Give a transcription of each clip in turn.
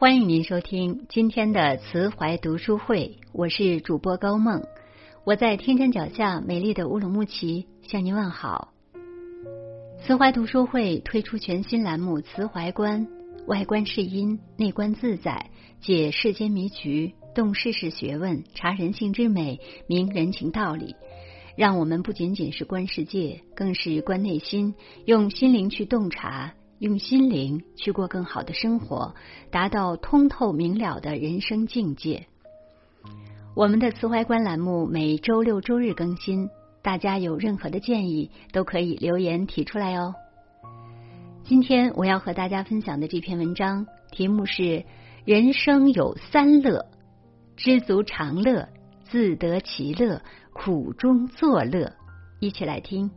欢迎您收听今天的慈怀读书会，我是主播高梦，我在天山脚下美丽的乌鲁木齐向您问好。慈怀读书会推出全新栏目《慈怀观》，外观是因，内观自在，解世间迷局，动世事学问，察人性之美，明人情道理。让我们不仅仅是观世界，更是观内心，用心灵去洞察，用心灵去过更好的生活，达到通透明了的人生境界。我们的慈怀观栏目每周六周日更新，大家有任何的建议都可以留言提出来哦。今天我要和大家分享的这篇文章题目是“人生有三乐：知足常乐，自得其乐。”苦中作乐，一起来听。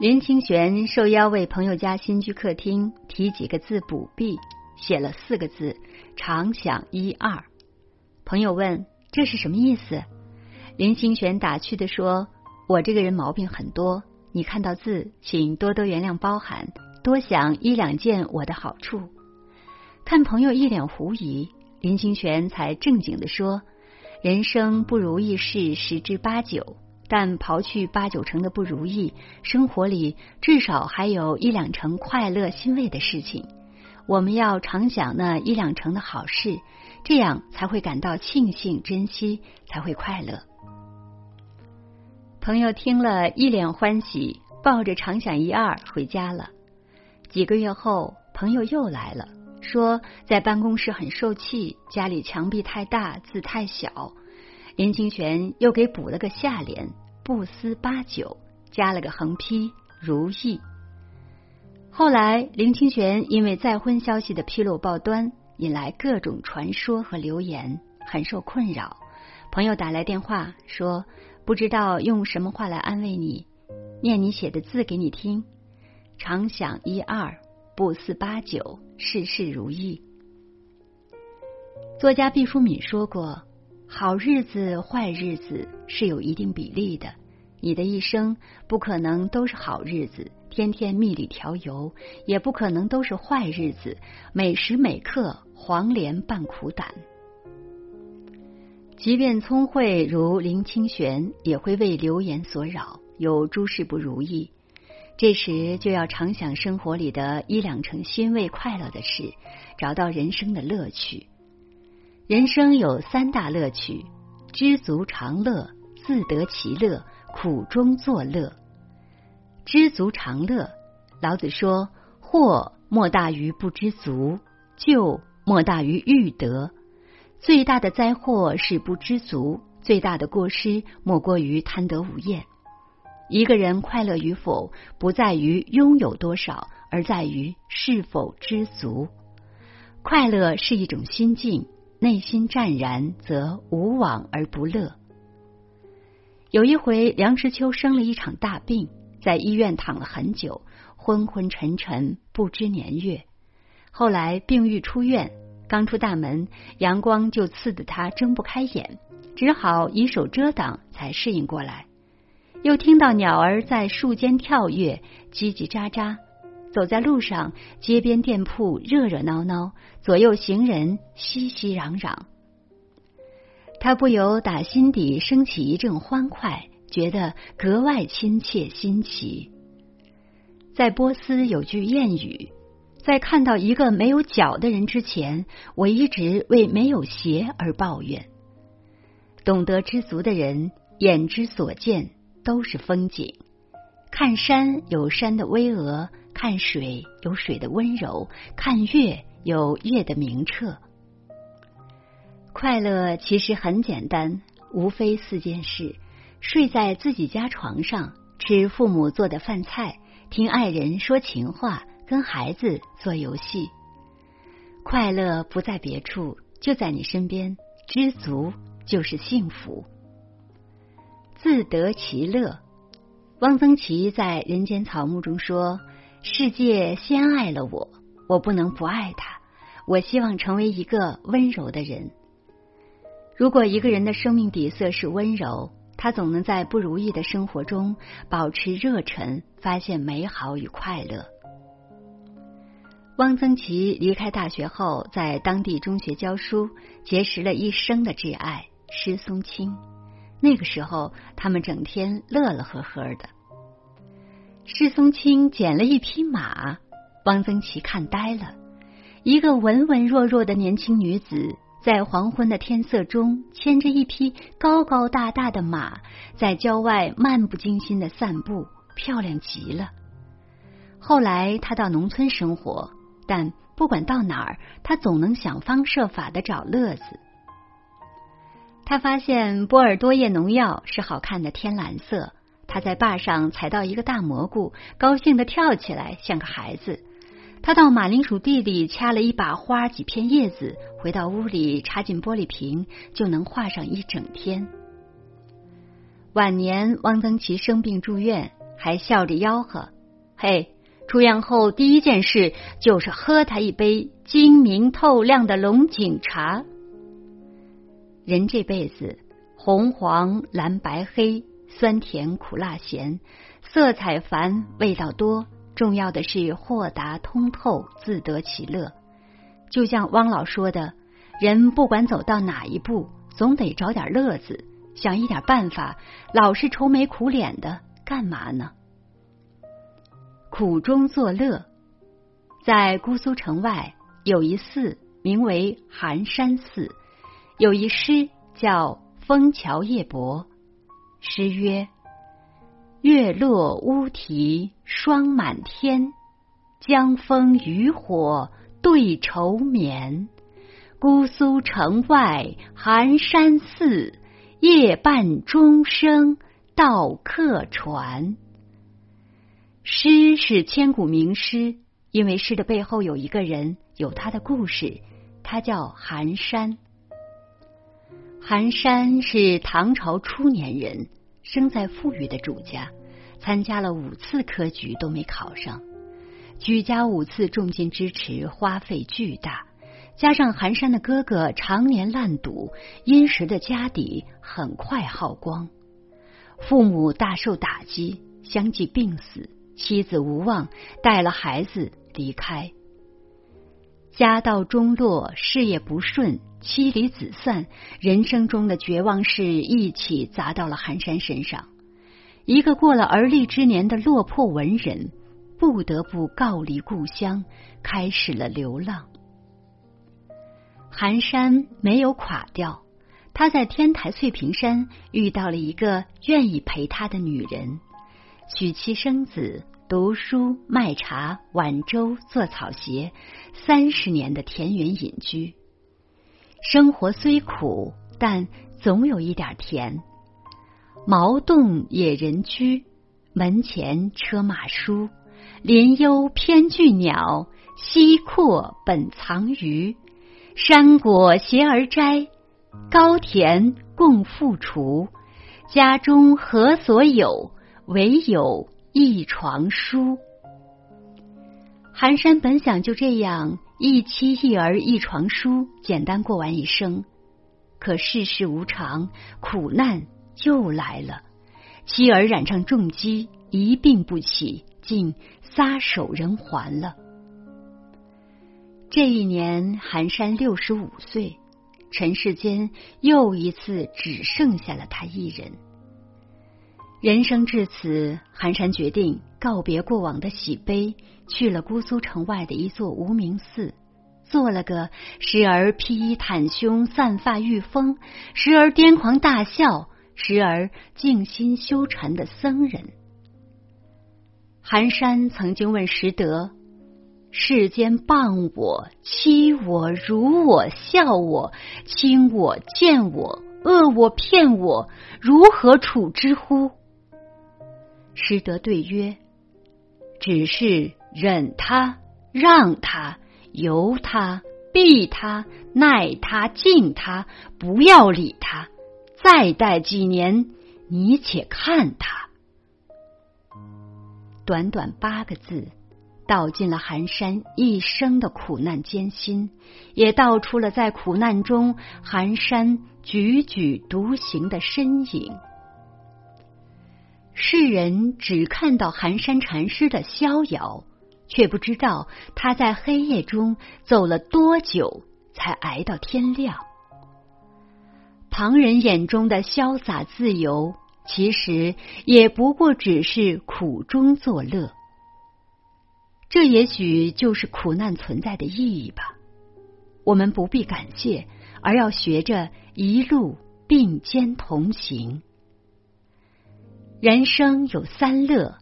林清玄受邀为朋友家新居客厅题几个字补壁，写了四个字“常想一二”。朋友问：“这是什么意思？”林清玄打趣的说：“我这个人毛病很多，你看到字，请多多原谅包涵，多想一两件我的好处。”看朋友一脸狐疑，林清玄才正经的说。人生不如意事十之八九，但刨去八九成的不如意，生活里至少还有一两成快乐欣慰的事情。我们要常想那一两成的好事，这样才会感到庆幸、珍惜，才会快乐。朋友听了一脸欢喜，抱着常想一二回家了。几个月后，朋友又来了。说在办公室很受气，家里墙壁太大，字太小。林清玄又给补了个下联，不思八九，加了个横批如意。后来林清玄因为再婚消息的披露报端，引来各种传说和流言，很受困扰。朋友打来电话说，不知道用什么话来安慰你，念你写的字给你听，常想一二。不思八九，事事如意。作家毕淑敏说过：“好日子、坏日子是有一定比例的。你的一生不可能都是好日子，天天蜜里调油；也不可能都是坏日子，每时每刻黄连拌苦胆。即便聪慧如林清玄，也会为流言所扰，有诸事不如意。”这时就要常想生活里的一两成欣慰快乐的事，找到人生的乐趣。人生有三大乐趣：知足常乐、自得其乐、苦中作乐。知足常乐，老子说：“祸莫大于不知足，救莫大于欲得。最大的灾祸是不知足，最大的过失莫过于贪得无厌。”一个人快乐与否，不在于拥有多少，而在于是否知足。快乐是一种心境，内心湛然，则无往而不乐。有一回，梁实秋生了一场大病，在医院躺了很久，昏昏沉沉，不知年月。后来病愈出院，刚出大门，阳光就刺得他睁不开眼，只好以手遮挡，才适应过来。又听到鸟儿在树间跳跃，叽叽喳喳；走在路上，街边店铺热热闹闹，左右行人熙熙攘攘。他不由打心底升起一阵欢快，觉得格外亲切新奇。在波斯有句谚语：“在看到一个没有脚的人之前，我一直为没有鞋而抱怨。”懂得知足的人，眼之所见。都是风景，看山有山的巍峨，看水有水的温柔，看月有月的明澈。快乐其实很简单，无非四件事：睡在自己家床上，吃父母做的饭菜，听爱人说情话，跟孩子做游戏。快乐不在别处，就在你身边。知足就是幸福。自得其乐。汪曾祺在《人间草木》中说：“世界先爱了我，我不能不爱他。我希望成为一个温柔的人。如果一个人的生命底色是温柔，他总能在不如意的生活中保持热忱，发现美好与快乐。”汪曾祺离开大学后，在当地中学教书，结识了一生的挚爱施松青。那个时候，他们整天乐乐呵呵的。施松青捡了一匹马，汪曾祺看呆了。一个文文弱弱的年轻女子，在黄昏的天色中，牵着一匹高高大大的马，在郊外漫不经心的散步，漂亮极了。后来，他到农村生活。但不管到哪儿，他总能想方设法的找乐子。他发现波尔多叶农药是好看的天蓝色。他在坝上采到一个大蘑菇，高兴的跳起来，像个孩子。他到马铃薯地里掐了一把花，几片叶子，回到屋里插进玻璃瓶，就能画上一整天。晚年，汪曾祺生病住院，还笑着吆喝：“嘿！”出院后第一件事就是喝他一杯晶明透亮的龙井茶。人这辈子，红黄蓝白黑，酸甜苦辣咸，色彩繁，味道多，重要的是豁达通透，自得其乐。就像汪老说的，人不管走到哪一步，总得找点乐子，想一点办法，老是愁眉苦脸的，干嘛呢？苦中作乐，在姑苏城外有一寺，名为寒山寺，有一诗叫《枫桥夜泊》。诗曰：“月落乌啼霜满天，江枫渔火对愁眠。姑苏城外寒山寺，夜半钟声到客船。”诗是千古名诗，因为诗的背后有一个人，有他的故事。他叫寒山。寒山是唐朝初年人，生在富裕的主家，参加了五次科举都没考上。举家五次重金支持，花费巨大，加上寒山的哥哥常年烂赌，殷实的家底很快耗光，父母大受打击，相继病死。妻子无望，带了孩子离开，家道中落，事业不顺，妻离子散，人生中的绝望事一起砸到了寒山身上。一个过了而立之年的落魄文人，不得不告离故乡，开始了流浪。寒山没有垮掉，他在天台翠屏山遇到了一个愿意陪他的女人。娶妻生子，读书卖茶，晚舟做草鞋，三十年的田园隐居。生活虽苦，但总有一点甜。茅洞野人居，门前车马书，林幽偏聚鸟，溪阔本藏鱼。山果携而摘，高田共复锄。家中何所有？唯有一床书。寒山本想就这样一妻一儿一床书，简单过完一生。可世事无常，苦难又来了。妻儿染上重疾，一病不起，竟撒手人寰了。这一年，寒山六十五岁，尘世间又一次只剩下了他一人。人生至此，寒山决定告别过往的喜悲，去了姑苏城外的一座无名寺，做了个时而披衣袒胸、散发御风，时而癫狂大笑，时而静心修禅的僧人。寒山曾经问拾得：“世间谤我、欺我、辱我、笑我、轻我、贱我、恶我、骗我，如何处之乎？”师德对曰：“只是忍他、让他、由他、避他、耐他、敬他，不要理他。再待几年，你且看他。”短短八个字，道尽了寒山一生的苦难艰辛，也道出了在苦难中寒山踽踽独行的身影。世人只看到寒山禅师的逍遥，却不知道他在黑夜中走了多久才挨到天亮。旁人眼中的潇洒自由，其实也不过只是苦中作乐。这也许就是苦难存在的意义吧。我们不必感谢，而要学着一路并肩同行。人生有三乐：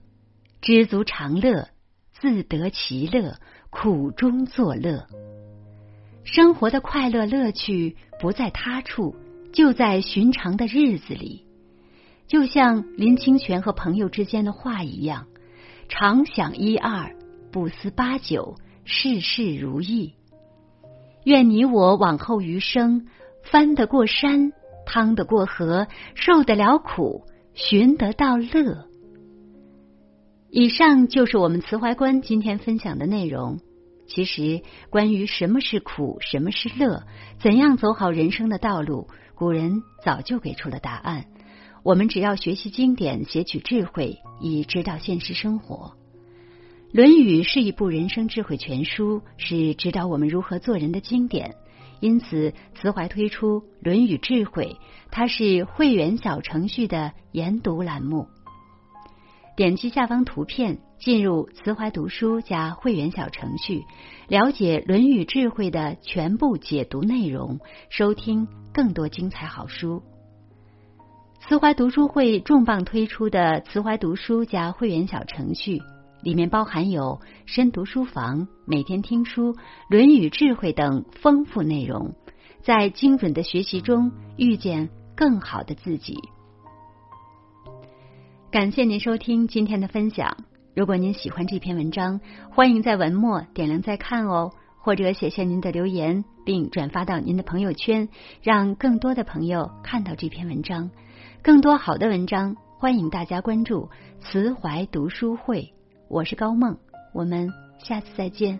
知足常乐、自得其乐、苦中作乐。生活的快乐乐趣不在他处，就在寻常的日子里。就像林清玄和朋友之间的话一样：“常想一二，不思八九，事事如意。”愿你我往后余生，翻得过山，趟得过河，受得了苦。寻得到乐。以上就是我们慈怀观今天分享的内容。其实，关于什么是苦，什么是乐，怎样走好人生的道路，古人早就给出了答案。我们只要学习经典，撷取智慧，以指导现实生活。《论语》是一部人生智慧全书，是指导我们如何做人的经典。因此，慈怀推出《论语智慧》，它是会员小程序的研读栏目。点击下方图片，进入慈怀读书加会员小程序，了解《论语智慧》的全部解读内容，收听更多精彩好书。慈怀读书会重磅推出的慈怀读书加会员小程序。里面包含有深读书房、每天听书、《论语智慧》等丰富内容，在精准的学习中遇见更好的自己。感谢您收听今天的分享。如果您喜欢这篇文章，欢迎在文末点亮再看哦，或者写下您的留言，并转发到您的朋友圈，让更多的朋友看到这篇文章。更多好的文章，欢迎大家关注慈怀读书会。我是高梦，我们下次再见。